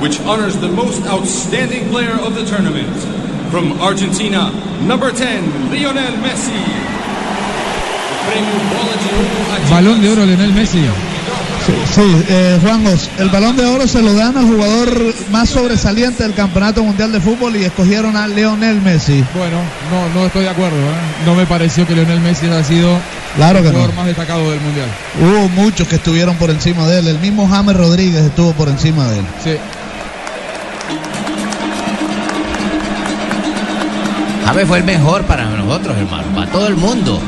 which honors the most outstanding player of the tournament. From Argentina, number 10, Lionel Messi. Balón de oro, Lionel Messi. Sí, eh, Juan Os, el balón de oro se lo dan al jugador más sobresaliente del Campeonato Mundial de Fútbol y escogieron a Lionel Messi. Bueno, no, no estoy de acuerdo. ¿eh? No me pareció que Lionel Messi haya sido Claro el no. jugador más destacado del mundial. Hubo muchos que estuvieron por encima de él. El mismo James Rodríguez estuvo por encima de él. Sí. James fue el mejor para nosotros, hermano, para todo el mundo.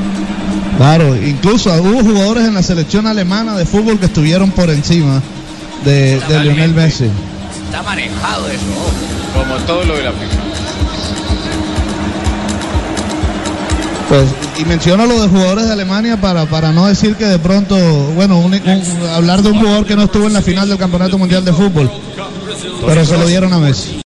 Claro, incluso hubo jugadores en la selección alemana de fútbol que estuvieron por encima de, de Lionel Messi. Está manejado eso. Como todo lo de la FIFA. Pues, y menciono lo de jugadores de Alemania para, para no decir que de pronto, bueno, un- un- hablar de un jugador que no estuvo en la final del Campeonato Mundial de Fútbol, pero se lo dieron a Messi.